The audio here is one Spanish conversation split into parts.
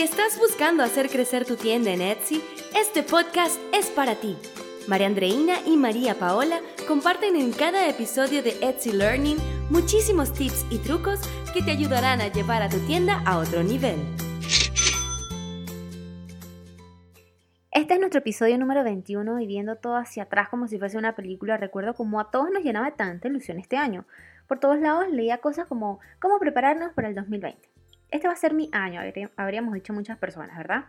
Si estás buscando hacer crecer tu tienda en Etsy, este podcast es para ti. María Andreina y María Paola comparten en cada episodio de Etsy Learning muchísimos tips y trucos que te ayudarán a llevar a tu tienda a otro nivel. Este es nuestro episodio número 21 y viendo todo hacia atrás como si fuese una película, recuerdo como a todos nos llenaba tanta ilusión este año. Por todos lados leía cosas como cómo prepararnos para el 2020 este va a ser mi año, habríamos dicho muchas personas, ¿verdad?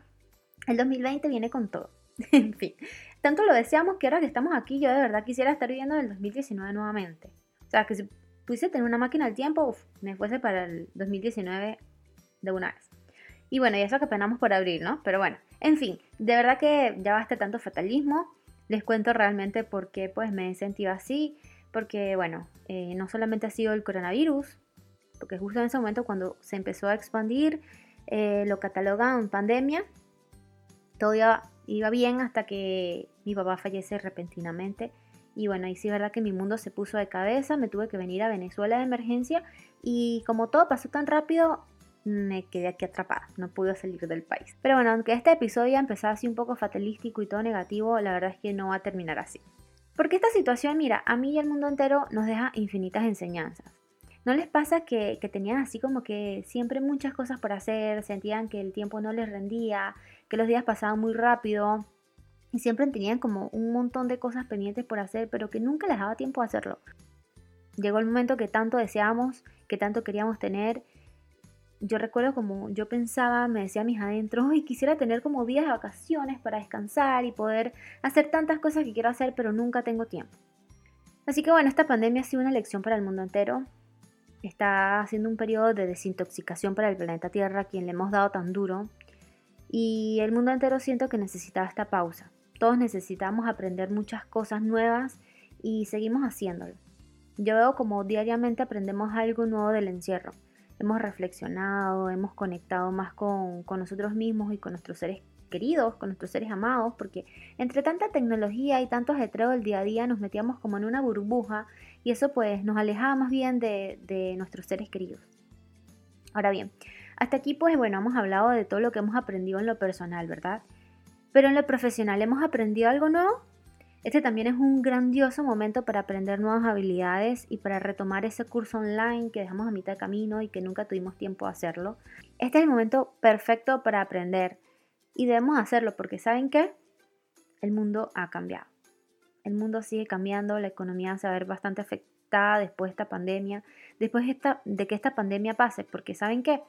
El 2020 viene con todo. en fin, tanto lo deseamos que ahora que estamos aquí, yo de verdad quisiera estar viviendo el 2019 nuevamente. O sea, que si pudiese tener una máquina al tiempo, me fuese para el 2019 de una vez. Y bueno, y eso que penamos por abril, ¿no? Pero bueno, en fin, de verdad que ya basta tanto fatalismo. Les cuento realmente por qué pues me he sentido así. Porque bueno, eh, no solamente ha sido el coronavirus, porque justo en ese momento cuando se empezó a expandir, eh, lo catalogan pandemia, todo iba, bien hasta que mi papá fallece repentinamente. Y bueno, ahí sí es verdad que mi mundo se puso de cabeza, me tuve que venir a Venezuela de emergencia y como todo pasó tan rápido, me quedé aquí atrapada, no pude salir del país. Pero bueno, aunque este episodio empezó así un poco fatalístico y todo negativo, la verdad es que no va a terminar así. Porque esta situación, mira, a mí y al mundo entero nos deja infinitas enseñanzas. ¿No les pasa que, tenían así como que siempre muchas cosas por hacer, sentían que el tiempo no les rendía, que los días pasaban muy rápido y siempre tenían como un montón de cosas pendientes por hacer, pero que nunca les daba tiempo a hacerlo? Llegó el momento que tanto deseamos, que tanto queríamos tener. Yo recuerdo como yo pensaba, me decía a mis adentros, y quisiera tener como días de vacaciones para descansar y poder hacer tantas cosas que quiero hacer, pero nunca tengo tiempo. Así que bueno, esta pandemia ha sido una lección para el mundo entero está haciendo un periodo de desintoxicación para el planeta Tierra, a quien le hemos dado tan duro. Y el mundo entero siento que necesitaba esta pausa. Todos necesitamos aprender muchas cosas nuevas y seguimos haciéndolo. Yo veo como diariamente aprendemos algo nuevo del encierro. Hemos reflexionado, hemos conectado más con, con nosotros mismos y con nuestros seres queridos, con nuestros seres amados, porque entre tanta tecnología y tanto ajetreo del día a día nos metíamos como en una burbuja y eso pues nos alejaba más bien de, nuestros seres queridos. Ahora bien, hasta aquí pues bueno, hemos hablado de todo lo que hemos aprendido en lo personal, ¿verdad? Pero en lo profesional hemos aprendido algo nuevo. Este también es un grandioso momento para aprender nuevas habilidades y para retomar ese curso online que dejamos a mitad de camino y que nunca tuvimos tiempo de hacerlo. Este es el momento perfecto para aprender y debemos hacerlo porque ¿saben qué? El mundo ha cambiado. El mundo sigue cambiando, la economía se va a ver bastante afectada después de esta pandemia, después de, esta, de que esta pandemia pase, porque ¿saben qué?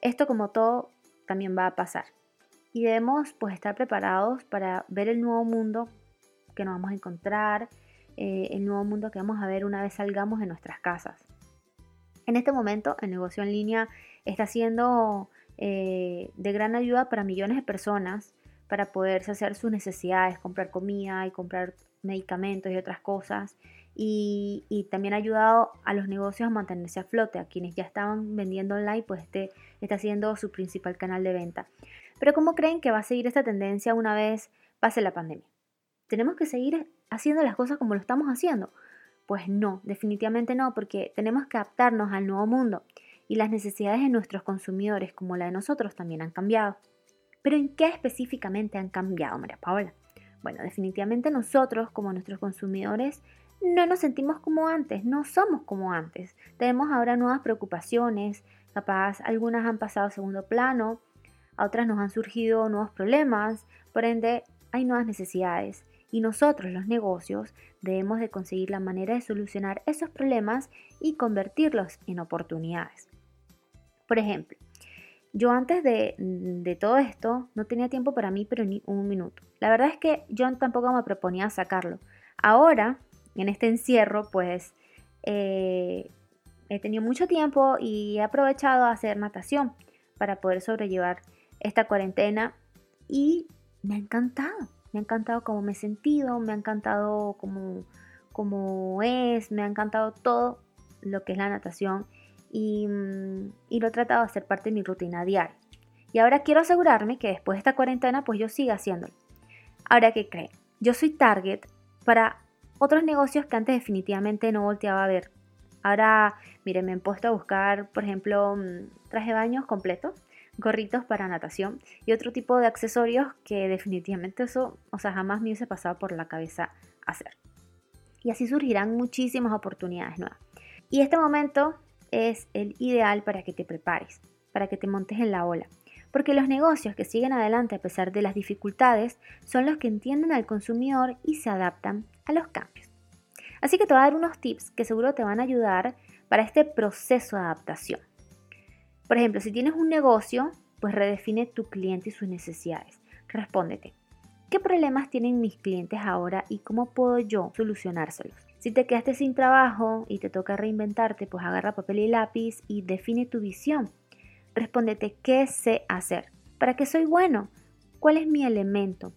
Esto como todo también va a pasar. Y debemos pues estar preparados para ver el nuevo mundo que nos vamos a encontrar, eh, el nuevo mundo que vamos a ver una vez salgamos de nuestras casas. En este momento el negocio en línea está siendo eh, de gran ayuda para millones de personas para poder hacer sus necesidades, comprar comida y comprar medicamentos y otras cosas. Y, también ha ayudado a los negocios a mantenerse a flote. A quienes ya estaban vendiendo online, pues este está siendo su principal canal de venta. Pero ¿cómo creen que va a seguir esta tendencia una vez pase la pandemia? ¿Tenemos que seguir haciendo las cosas como lo estamos haciendo? Pues no, definitivamente no, porque tenemos que adaptarnos al nuevo mundo y las necesidades de nuestros consumidores como la de nosotros también han cambiado. Pero ¿en qué específicamente han cambiado, María Paola? Bueno, definitivamente nosotros como nuestros consumidores no nos sentimos como antes, no somos como antes. Tenemos ahora nuevas preocupaciones, capaz algunas han pasado a segundo plano, a otras nos han surgido nuevos problemas, por ende hay nuevas necesidades y nosotros los negocios debemos de conseguir la manera de solucionar esos problemas y convertirlos en oportunidades. Por ejemplo, yo antes de, todo esto no tenía tiempo para mí, pero ni un minuto. La verdad es que yo tampoco me proponía sacarlo. Ahora, en este encierro, pues eh, he tenido mucho tiempo y he aprovechado a hacer natación para poder sobrellevar esta cuarentena y me ha encantado. Me ha encantado cómo me he sentido, me ha encantado cómo, cómo es, me ha encantado todo lo que es la natación Mm, y, lo he tratado de hacer parte de mi rutina diaria. Y ahora quiero asegurarme que después de esta cuarentena pues yo siga haciéndolo. Ahora, ¿qué creen? Yo soy target para otros negocios que antes definitivamente no volteaba a ver. Ahora, miren, me he puesto a buscar, por ejemplo, mm, traje de baños completos gorritos para natación y otro tipo de accesorios que definitivamente eso, o sea, jamás me hubiese pasado por la cabeza hacer. Y así surgirán muchísimas oportunidades nuevas. Y este momento es el ideal para que te prepares, para que te montes en la ola. Porque los negocios que siguen adelante a pesar de las dificultades son los que entienden al consumidor y se adaptan a los cambios. Así que te voy a dar unos tips que seguro te van a ayudar para este proceso de adaptación. Por ejemplo, si tienes un negocio, pues redefine tu cliente y sus necesidades. Respóndete, ¿qué problemas tienen mis clientes ahora y cómo puedo yo solucionárselos? Si te quedaste sin trabajo y te toca reinventarte, pues agarra papel y lápiz y define tu visión. Respóndete, ¿qué sé hacer? ¿Para qué soy bueno? ¿Cuál es mi elemento?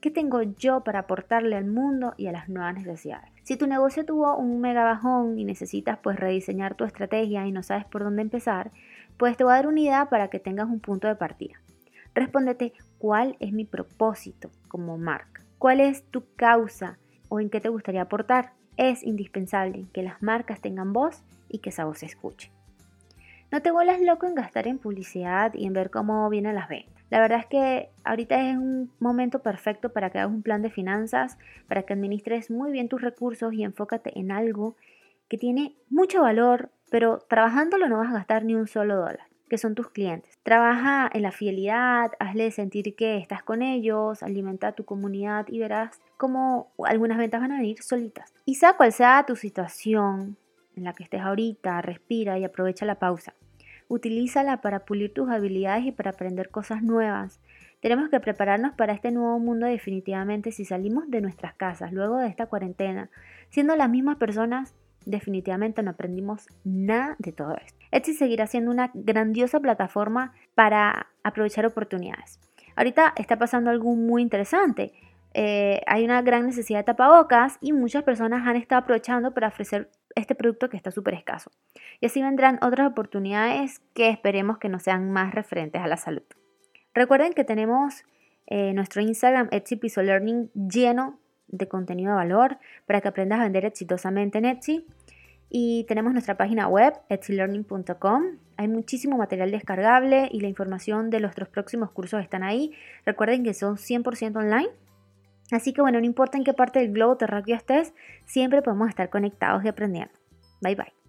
¿Qué tengo yo para aportarle al mundo y a las nuevas necesidades? Si tu negocio tuvo un mega bajón y necesitas pues rediseñar tu estrategia y no sabes por dónde empezar, pues te voy a dar una idea para que tengas un punto de partida. Respóndete, ¿cuál es mi propósito como marca? ¿Cuál es tu causa o en qué te gustaría aportar? Es indispensable que las marcas tengan voz y que esa voz se escuche. No te vuelas loco en gastar en publicidad y en ver cómo vienen las ventas. La verdad es que ahorita es un momento perfecto para que hagas un plan de finanzas, para que administres muy bien tus recursos y enfócate en algo que tiene mucho valor, pero trabajándolo no vas a gastar ni un solo dólar, que son tus clientes. Trabaja en la fidelidad, hazle sentir que estás con ellos, alimenta tu comunidad y verás cómo algunas ventas van a venir solitas. Y sea cual sea tu situación en la que estés ahorita, respira y aprovecha la pausa. Utilízala para pulir tus habilidades y para aprender cosas nuevas. Tenemos que prepararnos para este nuevo mundo definitivamente si salimos de nuestras casas luego de esta cuarentena, siendo las mismas personas definitivamente no aprendimos nada de todo esto. Etsy seguirá siendo una grandiosa plataforma para aprovechar oportunidades. Ahorita está pasando algo muy interesante. Eh, hay una gran necesidad de tapabocas y muchas personas han estado aprovechando para ofrecer este producto que está súper escaso. Y así vendrán otras oportunidades que esperemos que no sean más referentes a la salud. Recuerden que tenemos eh, nuestro Instagram Etsy Piso Learning lleno de contenido de valor para que aprendas a vender exitosamente en Etsy. Y tenemos nuestra página web, etsylearning.com. Hay muchísimo material descargable y la información de nuestros próximos cursos están ahí. Recuerden que son 100% online. Así que bueno, no importa en qué parte del globo terráqueo estés, siempre podemos estar conectados y aprendiendo. Bye bye.